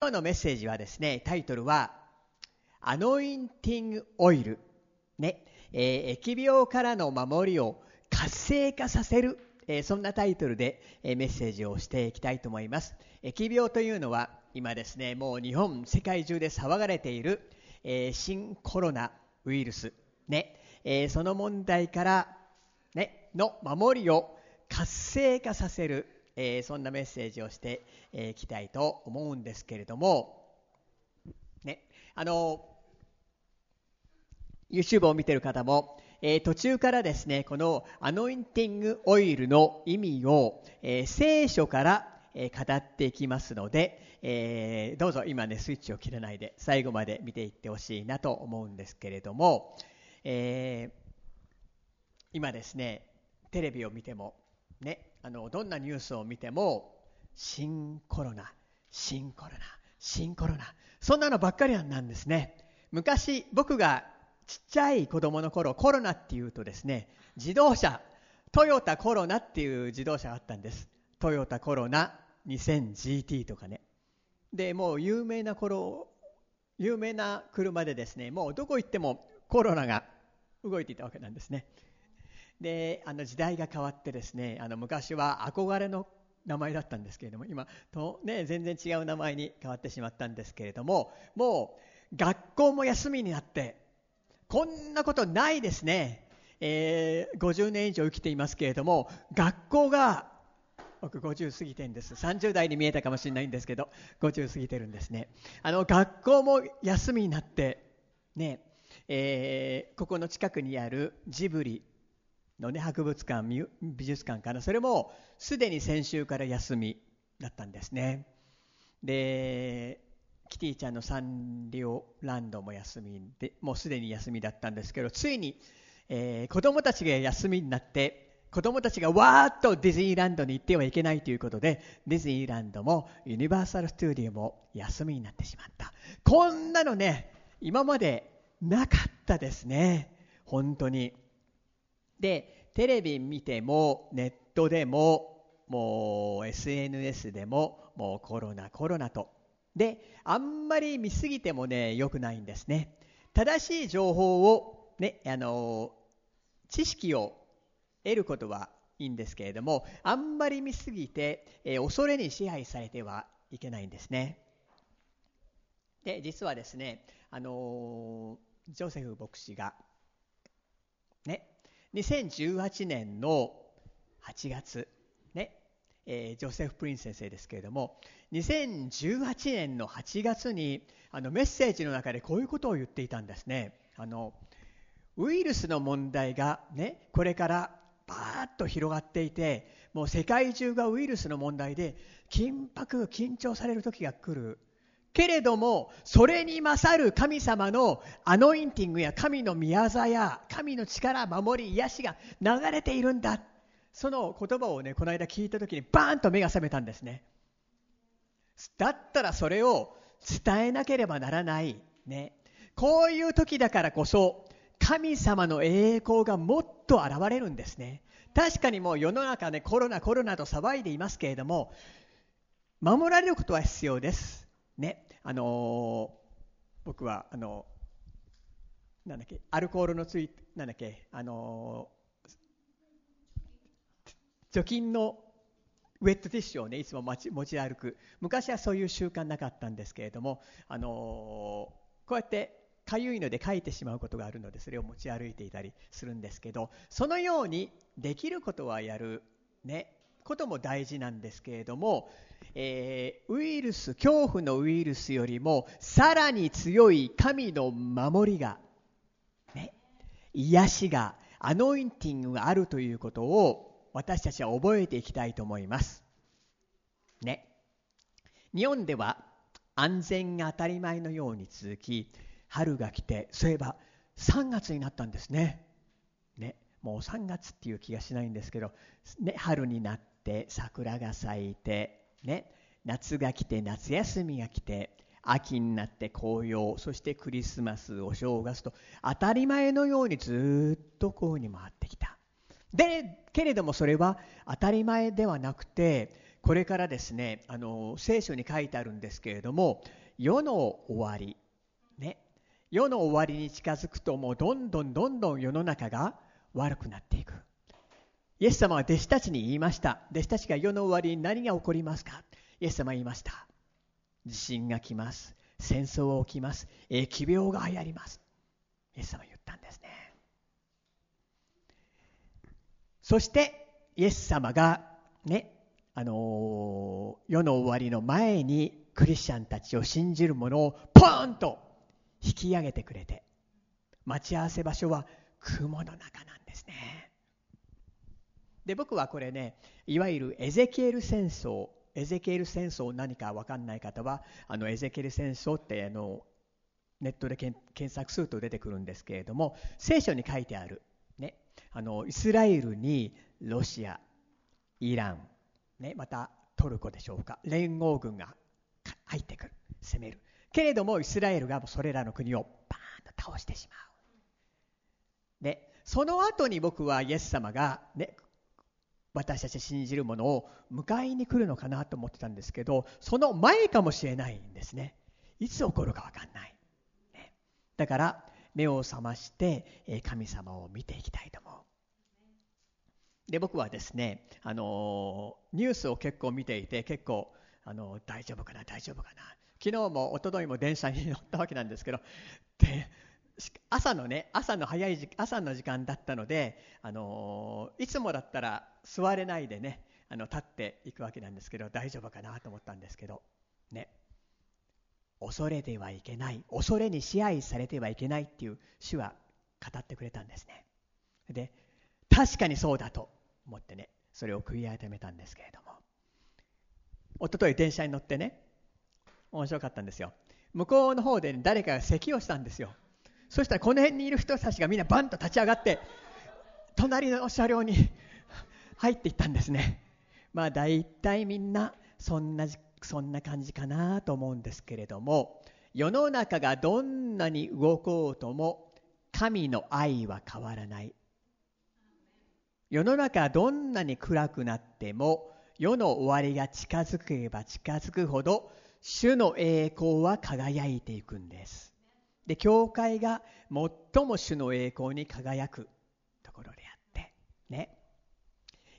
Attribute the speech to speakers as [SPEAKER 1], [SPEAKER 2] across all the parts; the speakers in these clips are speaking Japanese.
[SPEAKER 1] 今日のメッセージはですね、タイトルは、アノインティングオイル、ね、えー、疫病からの守りを活性化させる、えー、そんなタイトルで、えー、メッセージをしていきたいと思います。疫病というのは、今ですね、もう日本、世界中で騒がれている、え新コロナウイルス、ね、えその問題から、ね、の守りを活性化させる、えー、そんなメッセージをしてい、えー、きたいと思うんですけれども、ね、あの YouTube を見てる方も、えー、途中からですねこのアノインティングオイルの意味を、え、聖書から、語っていきますので、えどうぞ今ねスイッチを切らないで最後まで見ていってほしいなと思うんですけれども、え今ですねテレビを見てもねあのどんなニュースを見ても新コロナ新コロナ新コロナそんなのばっかりなんですね。昔僕がちっちゃい子供の頃コロナっていうとですね自動車トヨタコロナっていう自動車があったんです。トヨタコロナ 2000GT とかね。でもう有名な頃有名な車でですねもうどこ行ってもコロナが動いていたわけなんですね。であの時代が変わってですねあの昔は憧れの名前だったんですけれども今と、ね、全然違う名前に変わってしまったんですけれどももう学校も休みになってこんなことないですね、えー、50年以上生きていますけれども学校が僕50過ぎてんです。30代に見えたかもしれないんですけど50過ぎてるんですね。あの学校も休みになってねえー、ここの近くにあるジブリのね博物館美術館からそれもすでに先週から休みだったんですね。でキティちゃんのサンリオランドも休みでもうすでに休みだったんですけどついに、えー、子供たちが休みになって子供たちがわーっとディズニーランドに行ってはいけないということでディズニーランドもユニバーサル・スタジオも休みになってしまった。こんなのね今までなかったですね。本当に。でテレビ見てもネットでももう SNS でももうコロナコロナと。であんまり見すぎてもね良くないんですね。正しい情報をねあの知識を得ることはいいんですけれどもあんまり見すぎて、えー、恐れに支配されてはいけないんですね。で実はですねあのジョセフ牧師がね2018年の8月、ねえー、ジョセフ・プリン先生ですけれども2018年の8月にあのメッセージの中でこういうことを言っていたんですね。あのウイルスの問題が、ね、これからバーッと広がっていてもう世界中がウイルスの問題で緊迫緊張される時が来るけれどもそれに勝る神様のアノインティングや神の宮座や神の力守り癒しが流れているんだ。その言葉をねこの間聞いた時にバーンと目が覚めたんですね。だったらそれを伝えなければならない。ね。こういう時だからこそ神様の栄光がもっと現れるんですね。確かにもう世の中、ね、コロナコロナと騒いでいますけれども守られることは必要です。ねあの僕はあのなんだっけアルコールのついなんだっけあの除菌のウェットティッシュをねいつも持ち歩く。昔はそういう習慣なかったんですけれどもあのこうやってかゆいので書いてしまうことがあるのでそれを持ち歩いていたりするんですけどそのようにできることはやる。ねことも大事なんですけれどもえー、ウイルス恐怖のウイルスよりもさらに強い神の守りが、ね、癒しがアノインティングがあるということを私たちは覚えていきたいと思います。ね、日本では安全が当たり前のように続き春が来てそういえば3月になったんですね。ねもう3月っていう気がしないんですけど、ね、春になって桜が咲いてね、夏が来て夏休みが来て秋になって紅葉そしてクリスマスお正月と当たり前のようにずっとこうに回ってきた。でけれどもそれは当たり前ではなくてこれからですねあの聖書に書いてあるんですけれども世の終わりね。世の終わりに近づくともうどんどんどんどん世の中が悪くなっていく。イエス様は弟子たちに言いました。弟子たちが世の終わりに何が起こりますか？イエス様は言いました。地震が来ます。戦争が起きます。疫病が流行ります。イエス様は言ったんですね。そしてイエス様がねあのー、世の終わりの前にクリスチャンたちを信じる者をポーンと引き上げてくれて待ち合わせ場所は雲の中なんですね。で僕はこれねいわゆるエゼキエル戦争エゼキエル戦争何か分かんない方はあのエゼキエル戦争ってあのネットで検索すると出てくるんですけれども聖書に書いてある、ね、あのイスラエルにロシアイラン、ね、またトルコでしょうか連合軍が入ってくる攻める。けれどもイスラエルがそれらの国をバーンと倒してしまう。でその後に僕はイエス様が、ね、私たち信じるものを迎えに来るのかなと思ってたんですけどその前かもしれないんですね。いつ起こるか分かんない、ね、だから目を覚まして神様を見ていきたいと思う。で僕はですねあのニュースを結構見ていて結構あの大丈夫かな大丈夫かな。昨日も一昨日も電車に乗ったわけなんですけどで朝のね朝の早い時朝の時間だったのであのいつもだったら座れないでねあの立っていくわけなんですけど大丈夫かなと思ったんですけどね。恐れてはいけない。恐れに支配されてはいけないっていう主は語ってくれたんですね。で確かにそうだと思ってねそれを悔い改めたんですけれども。一昨日電車に乗ってね面白かったんですよ。向こうの方で、誰かが咳をしたんですよ。そしたらこの辺にいる人たちがみんなバンと立ち上がって隣の車両に 入っていったんですね。まあ大体みんなそんなそんな感じかなと思うんですけれども世の中がどんなに動こうとも神の愛は変わらない。世の中どんなに暗くなっても世の終わりが近づけば近づくほど主の栄光は輝いていくんです。で教会が最も主の栄光に輝くところであってね。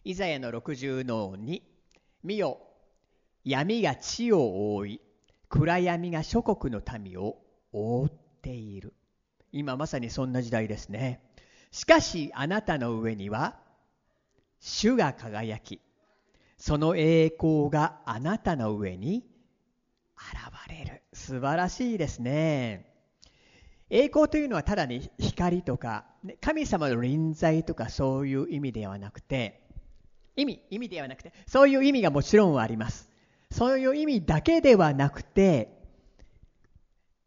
[SPEAKER 1] イザヤの60の2見よ闇が地を覆い暗闇が諸国の民を覆っている。今まさにそんな時代ですね。しかしあなたの上には主が輝きその栄光があなたの上に現れる。素晴らしいですね。栄光というのはただに光とか神様の臨在とかそういう意味ではなくて意味意味ではなくてそういう意味がもちろんあります。そういう意味だけではなくて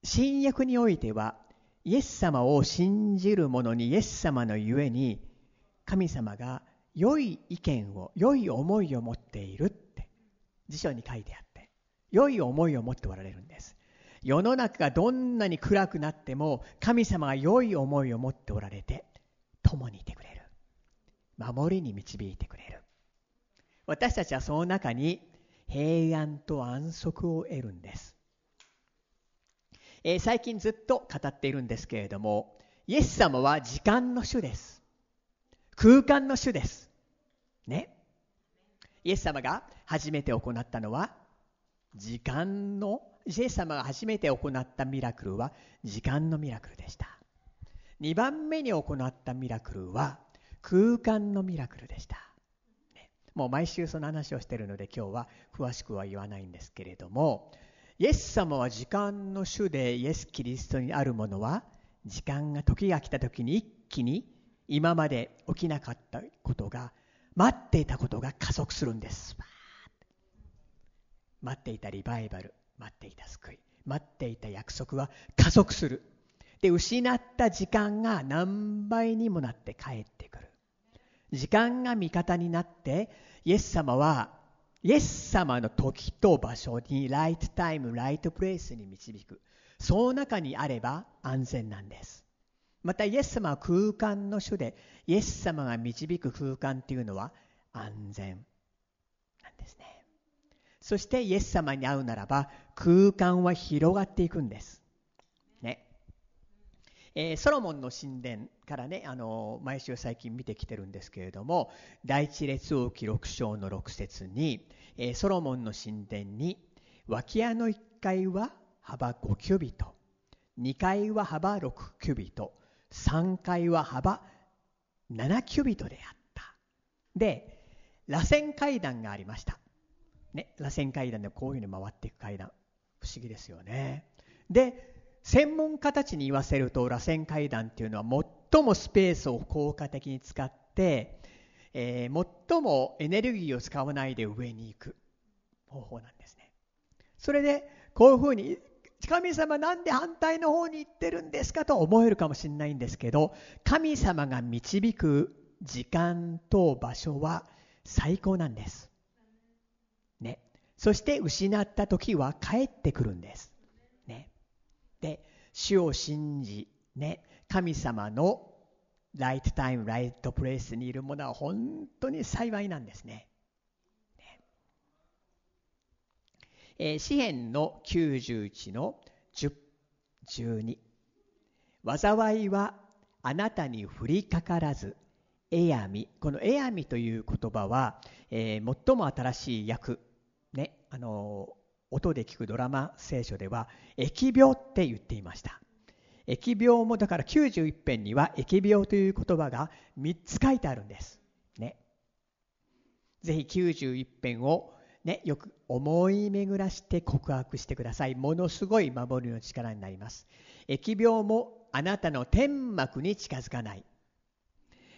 [SPEAKER 1] 新約においてはイエス様を信じる者にイエス様のゆえに神様が良い意見を良い思いを持っているって辞書に書いてあって良い思いを持っておられるんです。世の中がどんなに暗くなっても神様が良い思いを持っておられて共にいてくれる守りに導いてくれる私たちはその中に平安と安息を得るんです、えー、最近ずっと語っているんですけれどもイエス様は時間の主です空間の主です。ね。イエス様が初めて行ったのは、時間の、イエス様が初めて行ったミラクルは、時間のミラクルでした。2番目に行ったミラクルは、空間のミラクルでした。ね、もう毎週その話をしてるので、今日は詳しくは言わないんですけれども、イエス様は時間の主でイエス・キリストにあるものは、時間が時が来た時に一気に今まで起きなかったことが待っていたことが加速するんです待っていたリバイバル待っていた救い。待っていた約束は加速する。で失った時間が何倍にもなって帰ってくる。時間が味方になってイエス様はイエス様の時と場所にライトタイムライトプレイスに導く。その中にあれば安全なんです。またイエス様は空間の主でイエス様が導く空間っていうのは安全なんですね。そしてイエス様に会うならば空間は広がっていくんです。ね。えー、ソロモンの神殿からね、あの毎週最近見てきてるんですけれども第一列王記6章の6節に、えー、ソロモンの神殿に脇屋の1階は幅5キュビト2階は幅6キュビト3階は幅7キュビトであったで螺旋階段がありましたね螺旋階段でこういうふうに回っていく階段不思議ですよねで専門家たちに言わせると螺旋階段っていうのは最もスペースを効果的に使って、えー、最もエネルギーを使わないで上に行く方法なんですね。それでこういうふうに神様なんで反対の方に行ってるんですかと思えるかもしれないんですけど神様が導く時間と場所は最高なんです。そして失った時は帰ってくるんです。ね。で主を信じ、ね、神様のライトタイムライトプレイスにいるものは本当に幸いなんですね。ねえー、詩篇の91の10、12災いはあなたに降りかからずえやみこのえやみという言葉は、えー、最も新しい訳ねあの音で聞くドラマ聖書では疫病って言っていました疫病もだから91編には疫病という言葉が3つ書いてあるんですねぜひ91編をね、よく思い巡らして告白してください。ものすごい守りの力になります。疫病もあなたの天幕に近づかない。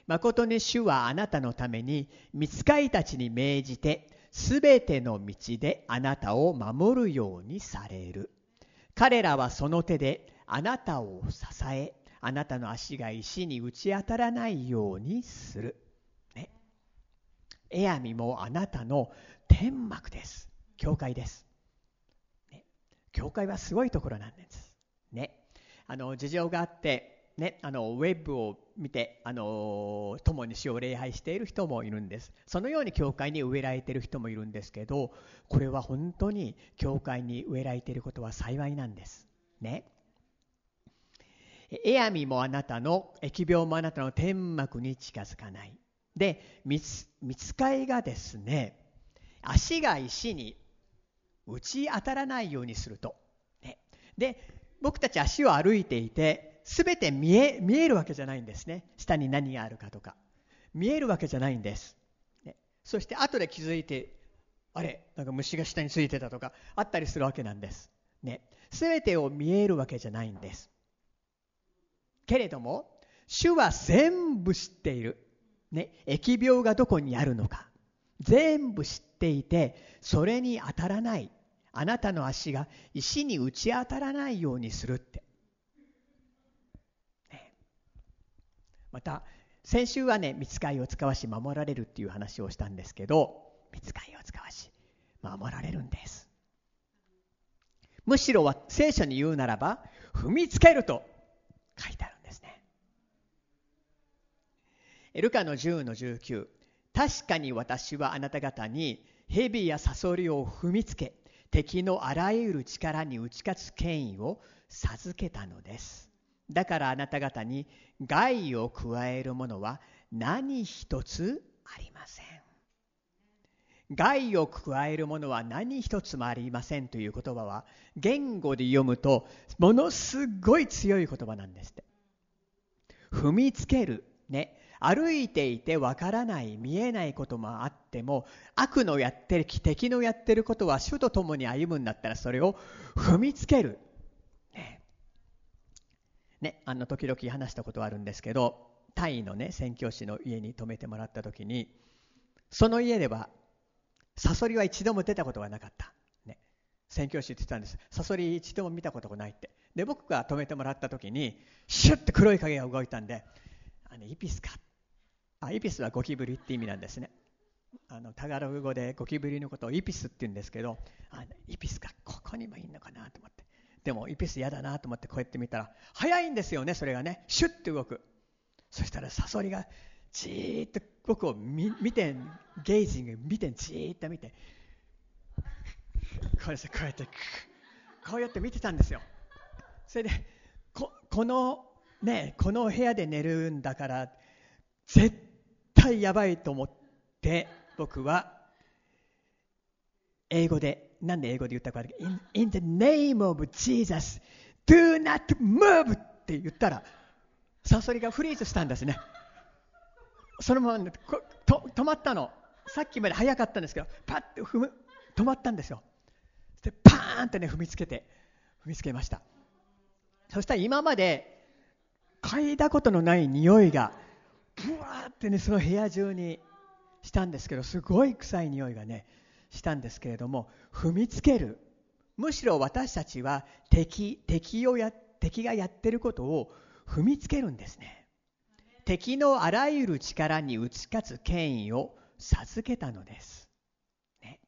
[SPEAKER 1] 誠に主はあなたのために見つかいたちに命じてすべての道であなたを守るようにされる。彼らはその手であなたを支え、あなたの足が石に打ち当たらないようにする。ね。エアミもあなたの天幕です。教会です。ね、教会はすごいところなんです。ね。あの、事情があって、ね、あのウェブを見てあの共に死を礼拝している人もいるんです。そのように教会に植えられている人もいるんですけどこれは本当に教会に植えられていることは幸いなんです。ね。エアミもあなたの疫病もあなたの天幕に近づかない。で見つかいがですね足が石に打ち当たらないようにすると、ね、で僕たち足を歩いていて全て見え見えるわけじゃないんですね。下に何があるかとか。見えるわけじゃないんです、ね、そして後で気づいてあれなんか虫が下についてたとかあったりするわけなんです。ね。全てを見えるわけじゃないんです。けれども主は全部知っている、ね、疫病がどこにあるのか。全部知っていてそれに当たらない。あなたの足が石に打ち当たらないようにするって。また先週はね見つかりを使わし守られるっていう話をしたんですけど見つかりを使わし守られるんです。むしろは聖書に言うならば踏みつけると書いてあるんですね。エルカの10の19確かに私はあなた方に蛇やサソリを踏みつけ敵のあらゆる力に打ち勝つ権威を授けたのです。だからあなた方に害を加えるものは何一つありません。害を加えるものは何一つもありませんという言葉は言語で読むとものすごい強い言葉なんですって。踏みつける。ね。歩いていてわからない見えないこともあっても悪のやってる敵のやってることは主と共に歩むんだったらそれを踏みつけるね、あの時々話したことはあるんですけどタイのね宣教師の家に泊めてもらった時にその家ではサソリは一度も出たことがなかった、ね、宣教師って言ってたんです。サソリ一度も見たことがないって。で僕が泊めてもらった時にシュッて黒い影が動いたんであのイピスか。あイピスはゴキブリって意味なんですね。あのタガログ語でゴキブリのことをイピスって言うんですけどあのイピスか。ここにもいいのかなと思って。でもイピス嫌だなと思ってこうやって見たら早いんですよねそれがね。シュッて動く。そしたらサソリがじーっと僕を見てゲイジング見てじーっと見て。こうやってこうやってこうやって見てたんですよ。それでここのねこの部屋で寝るんだから絶対やばいと思って僕は英語でなんで英語で言ったか in, in the name of Jesus do not move! って言ったらサソリがフリーズしたんですね。そのままと止まったの。さっきまで速かったんですけどパッて踏む止まったんですよ。でパーンってね踏みつけて踏みつけました。そしたら今まで嗅いだことのない匂いがブワーってねその部屋中にしたんですけどすごい臭い匂いがねしたんですけれども踏みつけるむしろ私たちは敵敵をや敵がやってることを踏みつけるんですね。敵のあらゆる力に打ち勝つ権威を授けたのです、ね、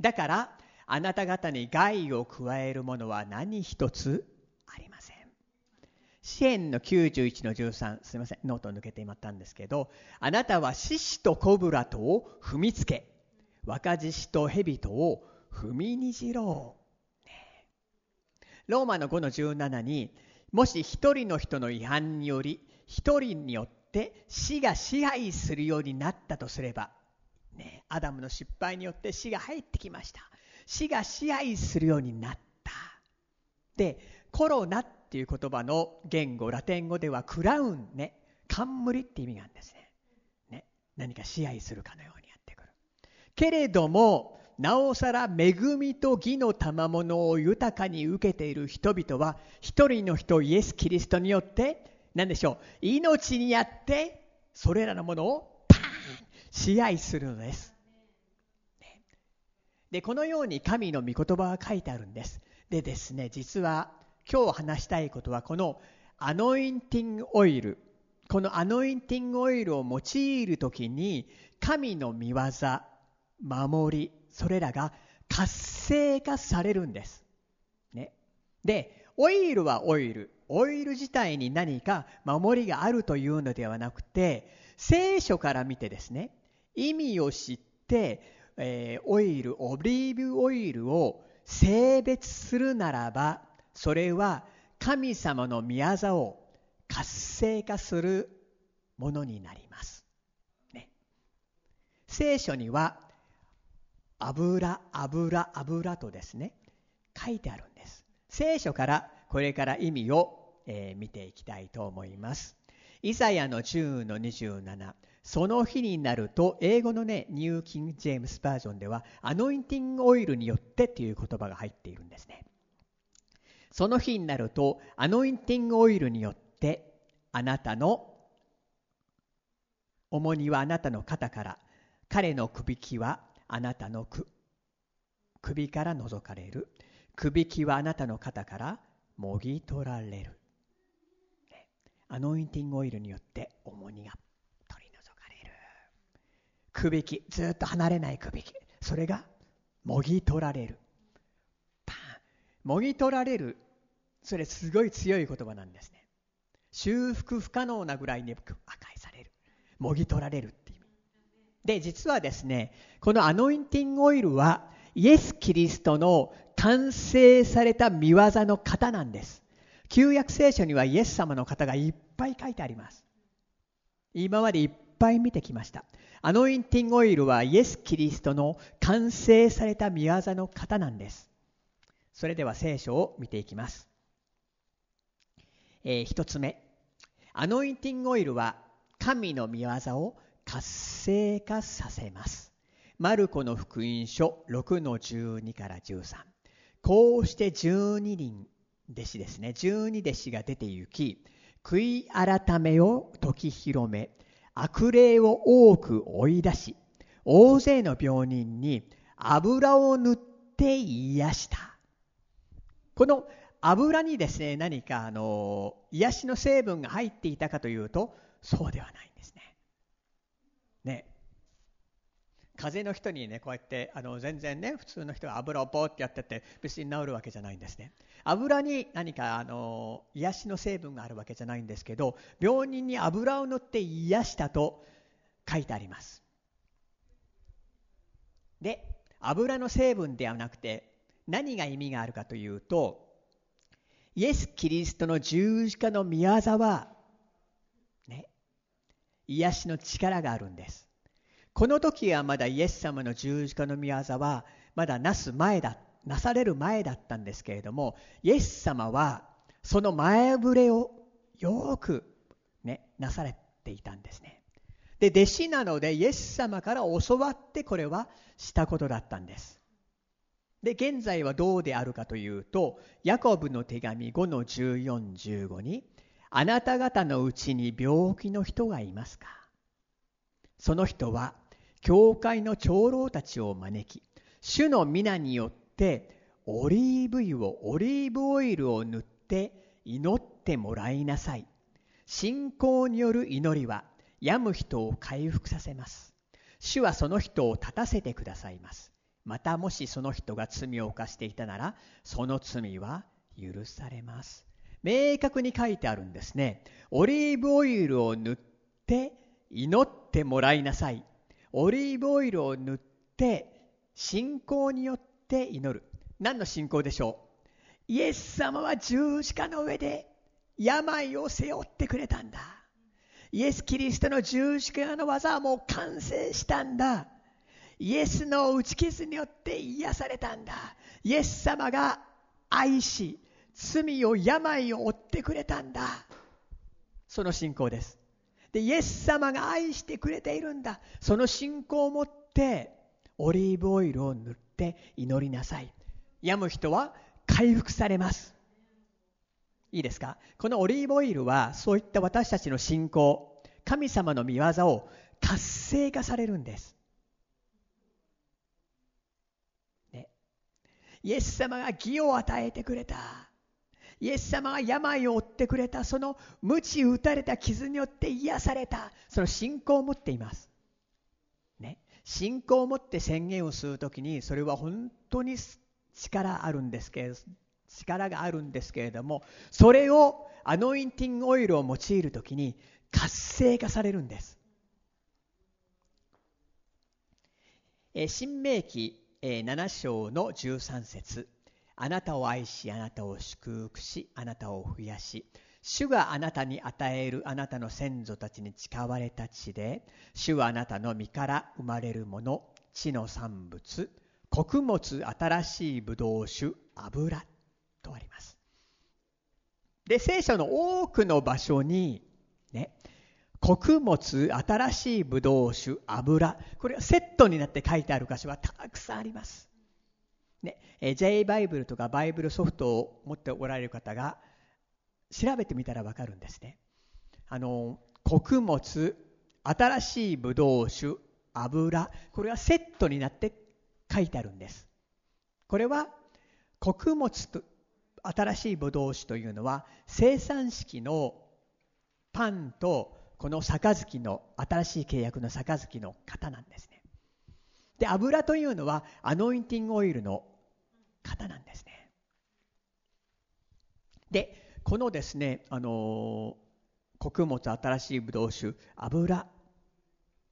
[SPEAKER 1] だからあなた方に害を加えるものは何一つありません。詩篇の91の13すみませんノート抜けてしまったんですけどあなたは獅子とコブラとを踏みつけ若獅子と蛇とを踏みにじろう、ローマの5の17にもし一人の人の違反により一人によって死が支配するようになったとすれば、ね、アダムの失敗によって死が入ってきました。死が支配するようになった。でコロナっていう言葉の言語ラテン語ではクラウンね冠って意味があるんですね。ね何か支配するかのように。けれどもなおさら恵みと義の賜物を豊かに受けている人々は一人の人イエス・キリストによって何でしょう命にあってそれらのものをパーン支配するのです。でこのように神の御言葉が書いてあるんです。でですね実は今日話したいことはこのアノインティングオイルこのアノインティングオイルを用いる時に神の御業守りそれらが活性化されるんです。ね、でオイルはオイルオイル自体に何か守りがあるというのではなくて聖書から見てですね意味を知って、えー、オイルオリーブオイルを性別するならばそれは神様の宮座を活性化するものになります。ね、聖書には油油油とですね書いてあるんです。聖書からこれから意味をえー、見ていきたいと思います。イザヤの10の27その日になると英語のねニューキング・ジェームスバージョンではアノインティングオイルによってという言葉が入っているんですね。その日になるとアノインティングオイルによってあなたの重荷はあなたの肩から彼のくびきはあなたの首から覗かれる。くびきはあなたの肩からもぎ取られる。アノインティングオイルによって重荷が取り除かれる。くびきずっと離れない。くびきそれがもぎ取られる。パン。もぎ取られる。それすごい強い言葉なんですね。修復不可能なぐらいに破壊される。もぎ取られる。で実はですねこのアノインティングオイルはイエス・キリストの完成された見業の型なんです旧約聖書にはイエス様の方がいっぱい書いてあります。今までいっぱい見てきました。アノインティングオイルはイエス・キリストの完成された見業の方なんです。それでは聖書を見ていきます。えー、一つ目。アノインティングオイルは神の見業を活性化させます。マルコの福音書6の12から13。こうして12人弟子ですね十二弟子が出て行き悔い改めを説き広め悪霊を多く追い出し大勢の病人に油を塗って癒したこの油にですね何かあの癒しの成分が入っていたかというとそうではないんですね。ね。風邪の人にねこうやってあの全然ね普通の人が油をポーってやってて別に治るわけじゃないんですね。油に何かあの癒しの成分があるわけじゃないんですけど病人に油を塗って癒したと書いてあります。で油の成分ではなくて何が意味があるかというとイエス・キリストの十字架の御業は、癒しの力があるんです。この時はまだイエス様の十字架の御業はまだなす前だ、なされる前だったんですけれども、イエス様はその前触れをよくね、なされていたんですね。で、弟子なのでイエス様から教わってこれはしたことだったんです。で、現在はどうであるかというと、ヤコブの手紙5の14、15に、あなた方のうちに病気の人がいますか？その人は、教会の長老たちを招き、主の皆によって、オリーブ油を、オリーブオイルを塗って祈ってもらいなさい。信仰による祈りは、病む人を回復させます。主はその人を立たせてくださいます。またもしその人が罪を犯していたならその罪は許されます明確に書いてあるんですね。オリーブオイルを塗って祈ってもらいなさい。オリーブオイルを塗って信仰によって祈る。何の信仰でしょう？イエス様は十字架の上で病を背負ってくれたんだ。イエス・キリストの十字架の技はもう完成したんだ。イエスの打ち傷によって癒されたんだ。イエス様が愛し罪を病を負ってくれたんだ。その信仰です。でイエス様が愛してくれているんだ。その信仰を持ってオリーブオイルを塗って祈りなさい。病む人は回復されます。いいですか？このオリーブオイルはそういった私たちの信仰神様の御業を活性化されるんです。イエス様が義を与えてくれた。イエス様が病を負ってくれた。その鞭打たれた傷によって癒された。その信仰を持っています。ね。信仰を持って宣言をするときに、それは本当に力あるんですけれど、力があるんですけれども、それをアノインティングオイルを用いるときに活性化されるんです。え新明記7章の13節あなたを愛し、あなたを祝福し、あなたを増やし、主があなたに与えるあなたの先祖たちに誓われた地で、主はあなたの身から生まれるもの、地の産物、穀物、新しいブドウ酒、油とあります。で、聖書の多くの場所に、ね、穀物、新しいブドウ酒、油。これはセットになって書いてある箇所はたくさんあります。ね、J バイブルとかバイブルソフトを持っておられる方が調べてみたらわかるんですね。あの、穀物、新しいブドウ酒、油。これはセットになって書いてあるんです。これは穀物と新しいブドウ酒というのは生産式のパンとこの杯の新しい契約の杯の型なんですねで油というのはアノインティングオイルの型なんですね。でこのですねあの穀物新しいブドウ酒油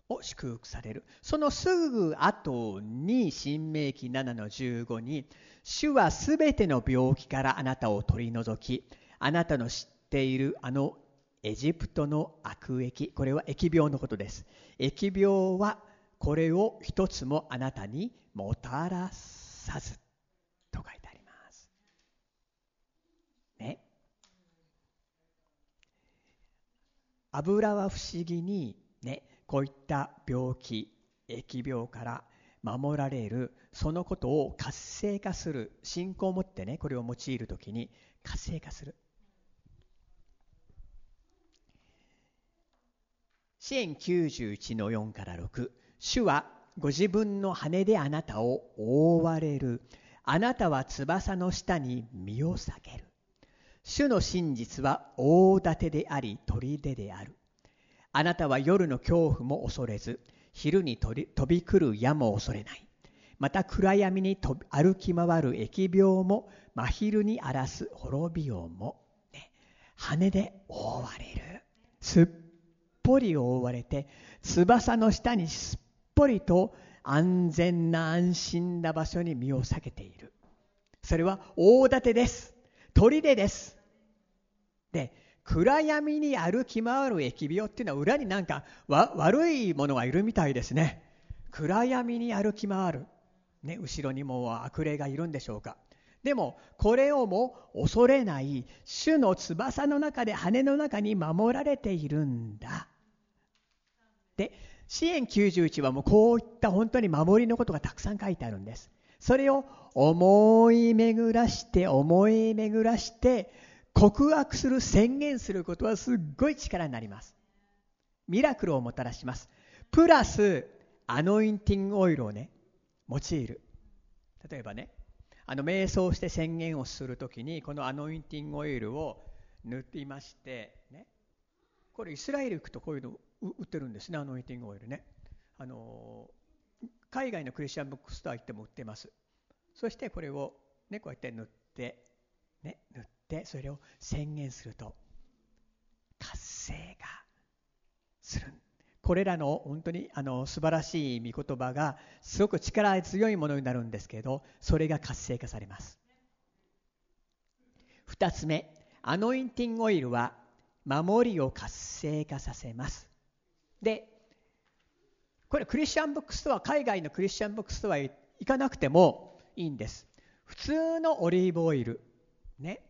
[SPEAKER 1] を祝福される。そのすぐ後に新明記7の15に主はすべての病気からあなたを取り除きあなたの知っているあのエジプトの悪疫これは疫病のことです。疫病はこれを一つもあなたにもたらさずと書いてありますね油は不思議にねこういった病気疫病から守られるそのことを活性化する信仰を持ってねこれを用いるときに活性化する。支援91の4から6主はご自分の羽であなたを覆われる。あなたは翼の下に身を避ける。主の真実は大盾であり砦である。あなたは夜の恐怖も恐れず昼に飛び来る矢も恐れない。また暗闇に歩き回る疫病も真昼に荒らす滅びようも、ね、羽で覆われる。すっぽり覆われて翼の下にすっぽりと安全な安心な場所に身を避けている。それは大盾です。砦です。で暗闇に歩き回る疫病っていうのは裏になんか悪いものがいるみたいですね。暗闇に歩き回る、ね、後ろにも悪霊がいるんでしょうか。でもこれをも恐れない主の翼の中で羽の中に守られているんだ。で支援91はもうこういった本当に守りのことがたくさん書いてあるんです。それを思い巡らして思い巡らして告白する宣言することはすっごい力になります。ミラクルをもたらします。プラスアノインティングオイルをね用いる。例えばねあの瞑想して宣言をするときにこのアノインティングオイルを塗っていましてね。これイスラエル行くとこういうの売ってるんですねアノインティングオイルね。あの海外のクリスチャンブックストア行っても売ってます。そしてこれをねこうやって塗ってね塗って。それを宣言すると活性がする。これらの本当にあの素晴らしい御言葉がすごく力強いものになるんですけどそれが活性化されます。2つ目アノインティングオイルは守りを活性化させます。でこれクリスチャンブックストア海外のクリスチャンブックストア行かなくてもいいんです。普通のオリーブオイルね。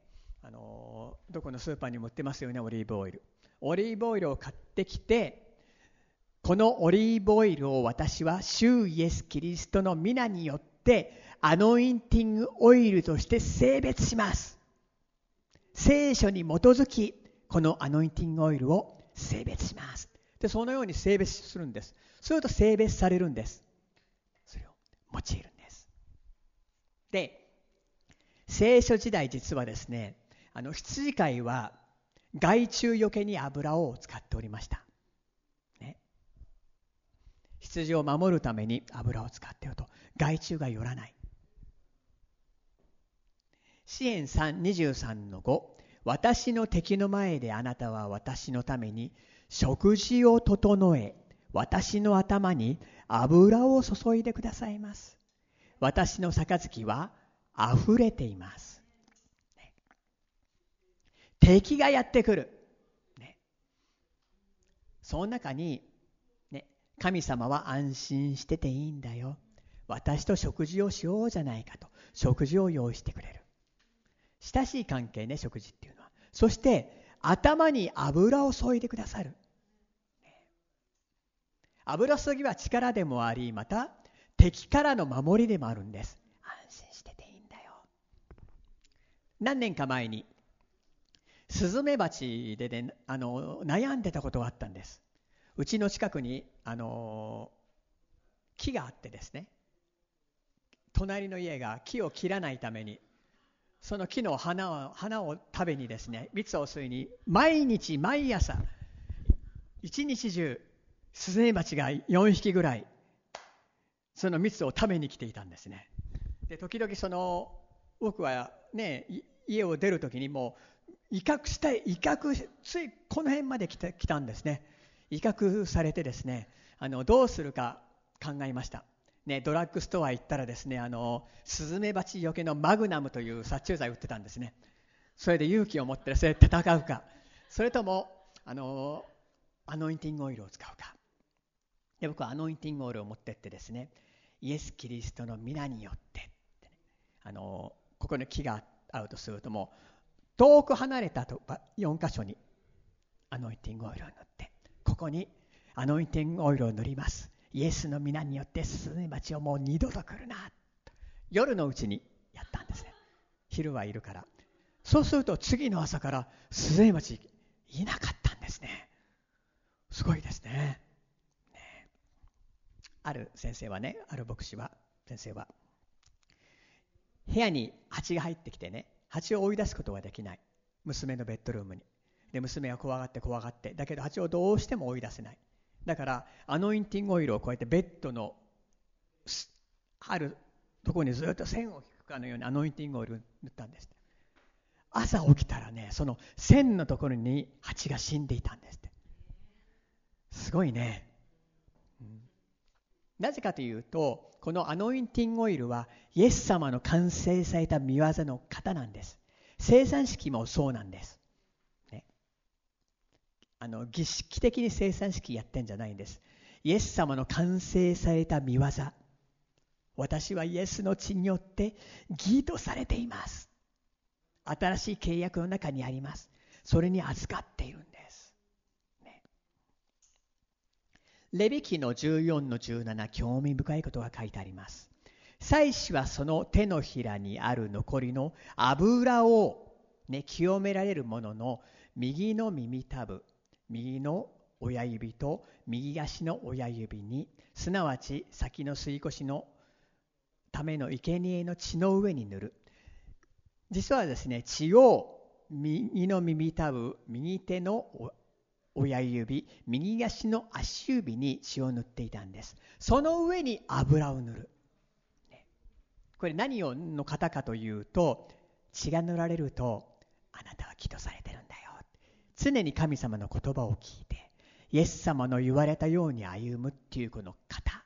[SPEAKER 1] あのどこのスーパーにも売ってますよねオリーブオイル。オリーブオイルを買ってきてこのオリーブオイルを私は主イエス・キリストの皆によってアノインティングオイルとして性別します。聖書に基づきこのアノインティングオイルを性別します。でそのように性別するんです。すると性別されるんです。それを用いるんです。で聖書時代実はですねあの羊飼いは害虫よけに油を使っておりました。羊を守るために油を使っていると。害虫が寄らない。支援3 23の5私の敵の前であなたは私のために食事を整え私の頭に油を注いでくださいます。私の杯は溢れています、敵がやってくる、ね、その中にね神様は安心してていいんだよ。私と食事をしようじゃないかと。食事を用意してくれる。親しい関係ね食事っていうのは。そして頭に油を注いでくださる。油注ぎは力でもありまた敵からの守りでもあるんです。安心してていいんだよ。何年か前にスズメバチで、ね、あの悩んでたことがあったんです。うちの近くに、あの木があってですね。隣の家が木を切らないためにその木の花を花を食べにですね蜜を吸いに毎日毎朝一日中スズメバチが4匹ぐらいその蜜を食べに来ていたんですね。で時々その僕はね家を出る時にも威嚇したい威嚇ついこの辺まで来て来たんですね。威嚇されてですねあのどうするか考えました、ね、ドラッグストア行ったらですねあのスズメバチよけのマグナムという殺虫剤売ってたんですね。それで勇気を持ってそれ戦うか。それともあのアノインティングオイルを使うか。で僕はアノインティングオイルを持ってってですねイエス・キリストの皆によってって、ね、あのここに木が合うとするともう遠く離れたと4箇所にアノイティングオイルを塗ってここにアノイティングオイルを塗ります。イエスの皆によってスズメバチをもう二度と来るな。夜のうちにやったんですね。昼はいるから。そうすると次の朝からスズメバチいなかったんですね。すごいですね。ね。ある先生はねある牧師は先生は部屋に蜂が入ってきてね蜂を追い出すことができない。娘のベッドルームに。で娘は怖がって怖がって。だけど蜂をどうしても追い出せない。だからアノインティングオイルをこうやってベッドのあるところにずっと線を引くかのようにアノインティングオイルを塗ったんです朝起きたらねその線のところに蜂が死んでいたんですって。すごいね、なぜかというとこのアノインティングオイルはイエス様の完成された見業の方なんです。生産式もそうなんです、ね、あの儀式的に生産式やってんじゃないんです。イエス様の完成された見業。私はイエスの血によって義とされています。新しい契約の中にあります。それに預かっているんです、ね、レビキの14の17興味深いことが書いてあります。祭司はその手のひらにある残りの油を、ね、清められるものの右の耳たぶ右の親指と右足の親指にすなわち先の吸い越しのための生贄の血の上に塗る。実はですね血を右の耳たぶ右手の親指右足の足指に血を塗っていたんです。その上に油を塗る。これ何をの方かというと血が塗られるとあなたは義とされてるんだよ。常に神様の言葉を聞いてイエス様の言われたように歩むっていうこの方。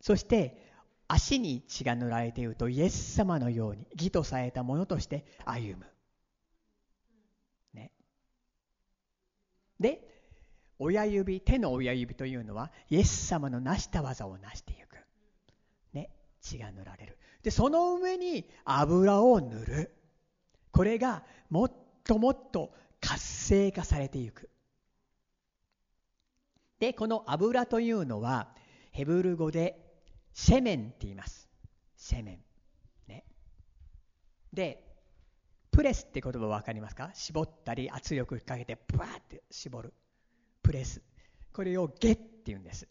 [SPEAKER 1] そして足に血が塗られているとイエス様のように義とされたものとして歩む。ね、で親指手の親指というのはイエス様の成した技を成していく。ね、血が塗られる。でその上に油を塗る。これがもっともっと活性化されていく。でこの油というのはヘブル語でセメンって言います。セメン。ね。で、プレスって言葉分かりますか？絞ったり圧力かけてブワーって絞る。プレス。これをゲって言うんです。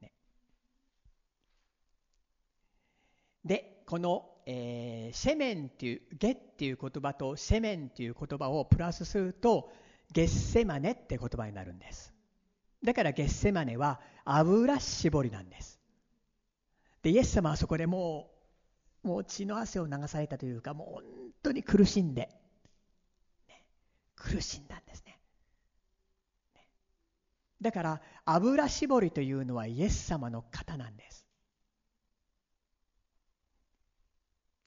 [SPEAKER 1] ね、で、この、えー、セメンっていう、ゲっていう言葉とセメンっていう言葉をプラスすると、ゲッセマネって言葉になるんです。だからゲッセマネは油絞りなんです。でイエス様はそこでもうもう血の汗を流されたというかもう本当に苦しんで、ね、苦しんだんですねだから油絞りというのはイエス様の型なんです。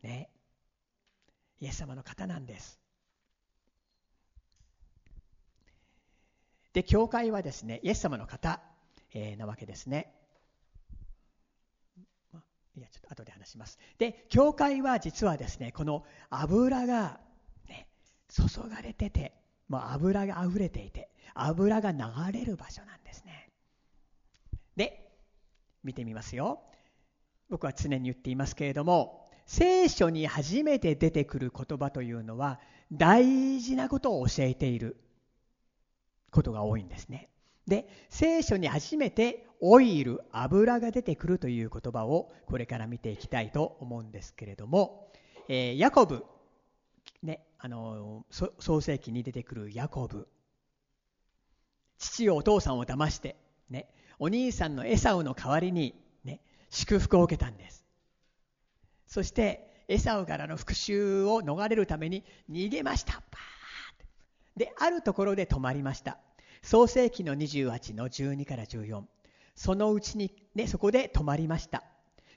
[SPEAKER 1] ね。イエス様の型なんです。で教会はですねイエス様の型、えー、なわけですね。いや、ちょっと後で話します。で、教会は実はですね、この油が、ね、注がれてて、もう油が溢れていて、油が流れる場所なんですね。で、見てみますよ。僕は常に言っていますけれども、聖書に初めて出てくる言葉というのは、大事なことを教えていることが多いんですね。で聖書に初めてオイル油が出てくるという言葉をこれから見ていきたいと思うんですけれども、えー、ヤコブ、ね、あの創世記に出てくるヤコブ。父をお父さんを騙して、ね、お兄さんのエサウの代わりに、ね、祝福を受けたんです。そしてエサウからの復讐を逃れるために逃げました。であるところで止まりました。創世紀の28の12から14そのうちに、ね、そこで止まりました。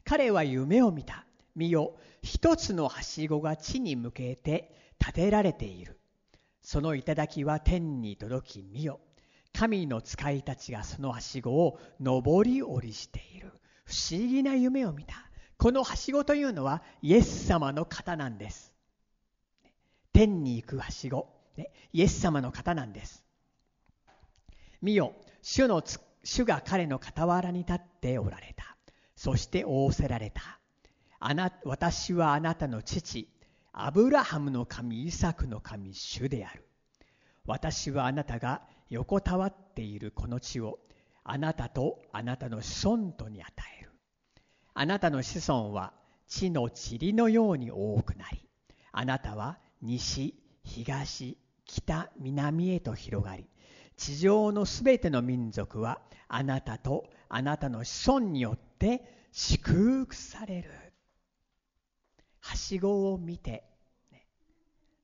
[SPEAKER 1] 彼は夢を見た。見よ。一つのはしごが地に向けて建てられている。その頂は天に届き見よ。神の使いたちがそのはしごを上り下りしている。不思議な夢を見た。このはしごというのはイエス様の方なんです。天に行くはしご。イエス様の方なんです。見よ。主の主が彼の傍らに立っておられた。そして仰せられた。あな私はあなたの父アブラハムの神イサクの神主である。私はあなたが横たわっているこの地をあなたとあなたの子孫とに与える。あなたの子孫は地の塵のように多くなりあなたは西東北南へと広がり地上のすべての民族はあなたとあなたの子孫によって祝福される。はしごを見て、ね、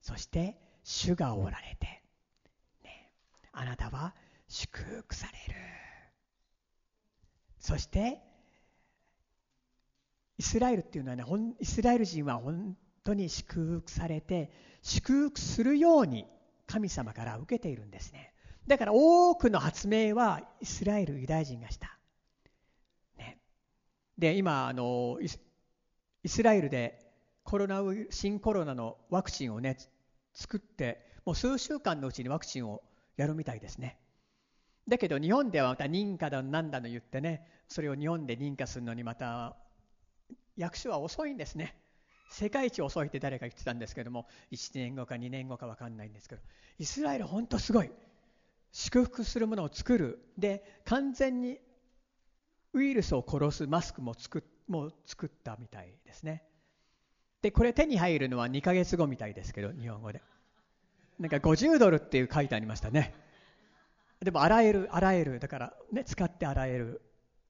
[SPEAKER 1] そして主がおられて、ね、あなたは祝福される。そしてイスラエルっていうのはねイスラエル人は本当に祝福されて祝福するように神様から受けているんですね。だから多くの発明はイスラエルユダヤ人がした、ね、で今あのイスラエルでコロナウイ新コロナのワクチンをね作ってもう数週間のうちにワクチンをやるみたいですね。だけど日本ではまた認可だなんだの言ってねそれを日本で認可するのにまた役所は遅いんですね。世界一遅いって誰か言ってたんですけども1年後か2年後か分かんないんですけど。イスラエル本当すごい。祝福するものを作る。で完全にウイルスを殺すマスクも作もう作ったみたいですね。でこれ手に入るのは2ヶ月後みたいですけど日本語で。なんか50ドルっていう書いてありましたね。でも洗える洗える。だからね使って洗える。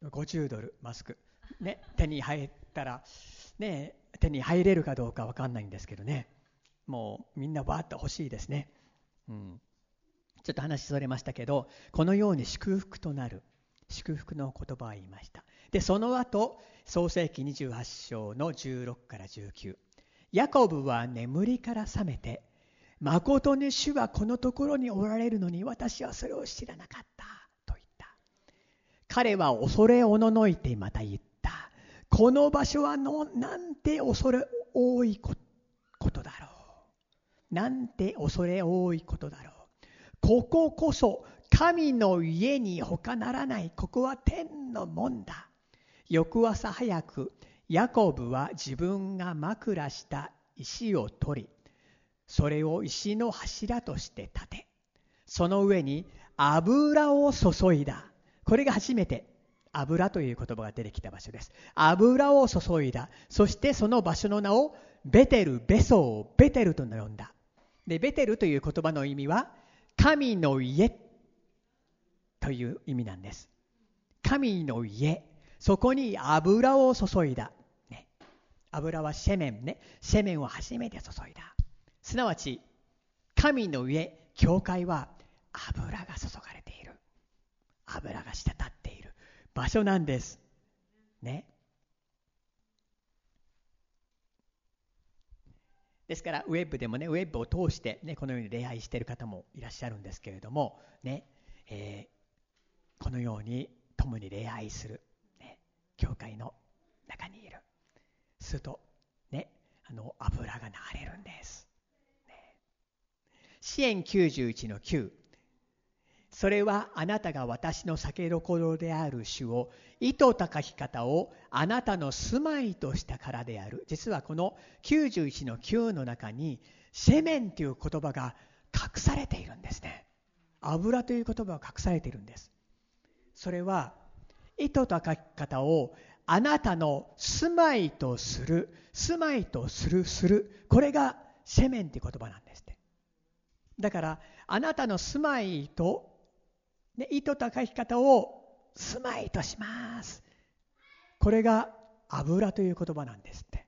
[SPEAKER 1] 50ドルマスク。ね手に入ったらね手に入れるかどうか分かんないんですけどね。もうみんなわーっと欲しいですね。うん。ちょっと話それましたけどこのように祝福となる。祝福の言葉を言いました。でその後創世紀28章の16から19ヤコブは眠りから覚めて誠に主はこのところにおられるのに私はそれを知らなかったと言った。彼は恐れおののいてまた言ったこの場所はのなんて恐れ多いことだろうなんて恐れ多いことだろうこここそ神の家に他ならないここは天の門だ翌朝早くヤコブは自分が枕した石を取りそれを石の柱として立てその上に油を注いだ。これが初めて油という言葉が出てきた場所です。油を注いだ。そしてその場所の名をベテルベソをベテルと呼んだ。でベテルという言葉の意味は神の家という意味なんです。神の家。そこに油を注いだ、ね、油はセメンね。セメンを初めて注いだ。すなわち神の家教会は油が注がれている。油が滴っている。場所なんです。ね。ですからウェブでもねウェブを通して、ね、このように礼拝している方もいらっしゃるんですけれどもね、えー、このように共に礼拝する。教会の中にいる。するとねあの油が流れるんです、ね、支援91の9それはあなたが私の酒どころである主を意図高き方をあなたの住まいとしたからである。実はこの91の9の中にセメンという言葉が隠されているんですね。油という言葉が隠されているんです。それは意図と書き方をあなたの住まいとする住まいとするする。これがセメンって言葉なんですって。だからあなたの住まいと、ね、意図と書き方を住まいとします。これが油という言葉なんですって。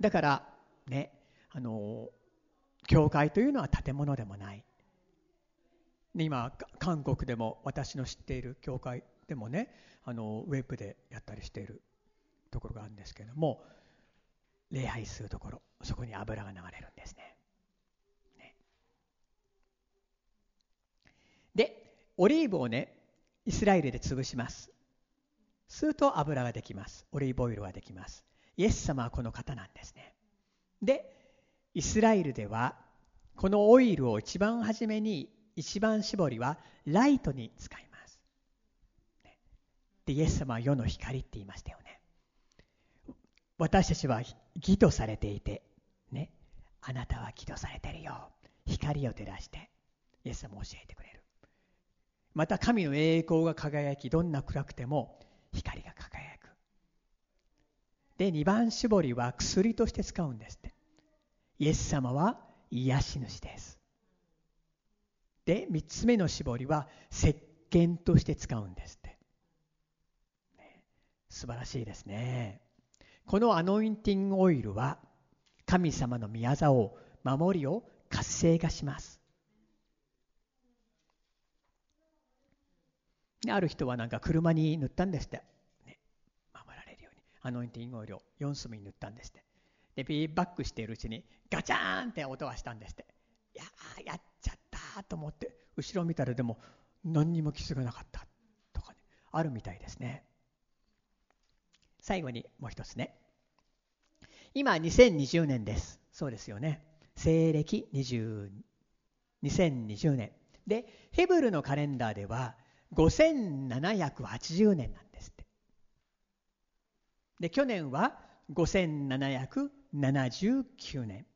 [SPEAKER 1] だからねあの教会というのは建物でもない。今韓国でも私の知っている教会でもねあのウェブでやったりしているところがあるんですけれども礼拝するところそこに油が流れるんですね。ねでオリーブをねイスラエルで潰します。すると油ができます。オリーブオイルができます。イエス様はこの方なんですね。でイスラエルではこのオイルを一番初めに一番搾りはライトに使います。で、イエス様は世の光って言いましたよね。私たちは義とされていて、ね、あなたは義とされてるよ。光を照らして、イエス様教えてくれる。また神の栄光が輝き、どんな暗くても光が輝く。で、二番搾りは薬として使うんですって。イエス様は癒し主です。で3つ目の絞りは石鹸として使うんですって、ね、素晴らしいですね。このアノインティングオイルは神様の宮座を守りを活性化します。ある人はなんか車に塗ったんですって、ね、守られるように。アノインティングオイルを4隅に塗ったんですって。でビーバックしているうちにガチャーンって音がしたんですって。ややっと思って後ろ見たらでも何にも傷がなかったとかねあるみたいですね。最後にもう一つね。今2020年です。そうですよね。西暦20 2020年。でヘブルのカレンダーでは5780年なんですって。で去年は5779年。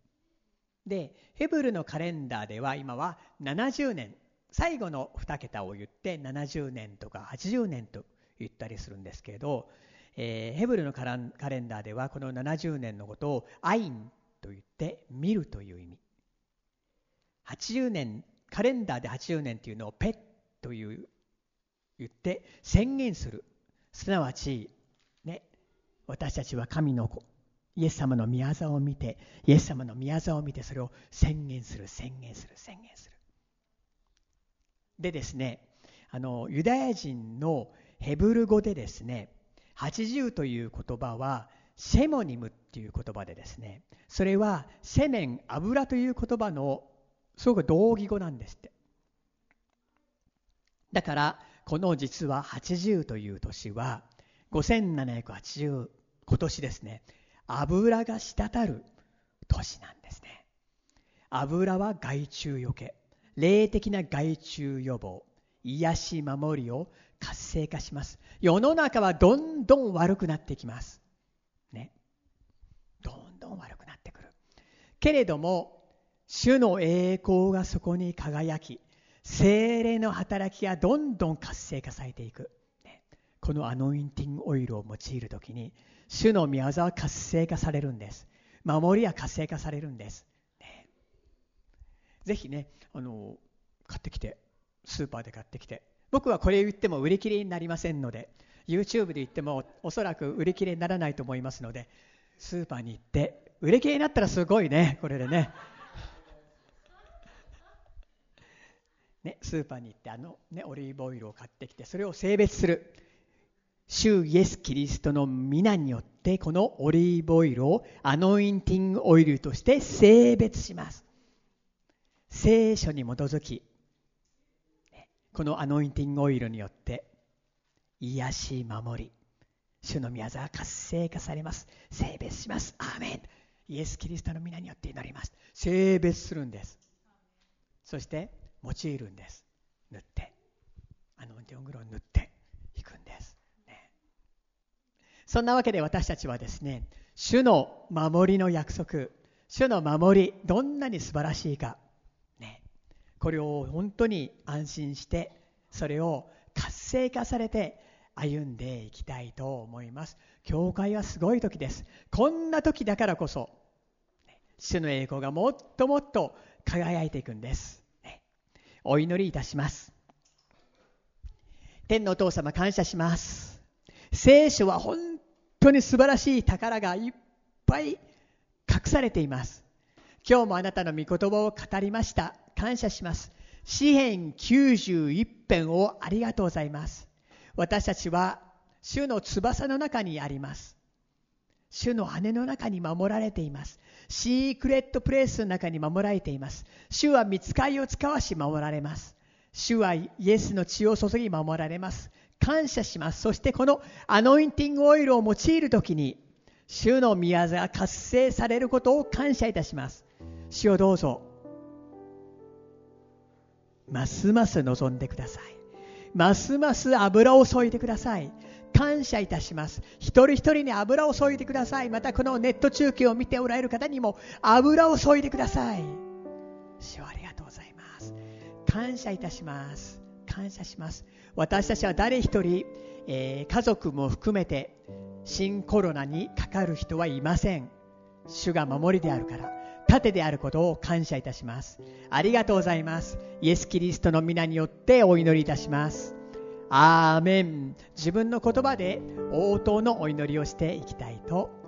[SPEAKER 1] でヘブルのカレンダーでは今は70年。最後の2桁を言って70年とか80年と言ったりするんですけど、えー、ヘブルのカレンダーではこの70年のことをアインと言って見るという意味。80年カレンダーで80年というのをペッという言って宣言する。すなわち、ね、私たちは神の子。イエス様の宮沢を見てイエス様の宮沢を見てそれを宣言する宣言する宣言する。でですねあのユダヤ人のヘブル語でですね80という言葉はシェモニムっていう言葉でですねそれはセメン油という言葉のすごく同義語なんですって。だからこの実は80という年は5780今年ですね油が滴る年なんですね。油は害虫よけ。霊的な害虫予防。癒し守りを活性化します。世の中はどんどん悪くなってきます。ね。どんどん悪くなってくる。けれども主の栄光がそこに輝き精霊の働きがどんどん活性化されていく、ね、このアノインティングオイルを用いる時に主の宮沢は活性化されるんです。守りは活性化されるんです、ね、ぜひねあの買ってきてスーパーで買ってきて。僕はこれ言っても売り切れになりませんので YouTube で言ってもおそらく売り切れにならないと思いますのでスーパーに行って売り切れになったらすごいねこれでね。ね、スーパーに行ってあの、ね、オリーブオイルを買ってきてそれを性別する。主イエス・キリストの皆によってこのオリーブオイルをアノインティングオイルとして性別します。聖書に基づきこのアノインティングオイルによって癒し守り主の宮沢活性化されます。性別します。アーメン。イエス・キリストの皆によって祈ります。性別するんです。そして用いるんです。塗って。あのデオングロを塗って、そんなわけで私たちはですね主の守りの約束主の守りどんなに素晴らしいか、ね、これを本当に安心してそれを活性化されて歩んでいきたいと思います。教会はすごい時です。こんな時だからこそ主の栄光がもっともっと輝いていくんです。お祈りいたします。天のお父様感謝します。聖書は本当に素晴らしい宝がいっぱい隠されています今日もあなたの御言葉を語りました感謝します詩編91編をありがとうございます私たちは主の翼の中にあります主の羽の中に守られていますシークレットプレイスの中に守られています。主は見つかりを使わし守られます。主はイエスの血を注ぎ守られます。感謝します。そしてこのアノインティングオイルを用いるときに、主の宮座が活性されることを感謝いたします。主をどうぞ、ますます望んでください。ますます油を注いでください。感謝いたします一人一人に油を注いでくださいまたこのネット中継を見ておられる方にも油を注いでください主ありがとうございます感謝いたします感謝します。私たちは誰一人、えー、家族も含めて新コロナにかかる人はいません。主が守りであるから盾であることを感謝いたします。ありがとうございます。イエス・キリストの皆によってお祈りいたします。アーメン。自分の言葉で応答のお祈りをしていきたいと思います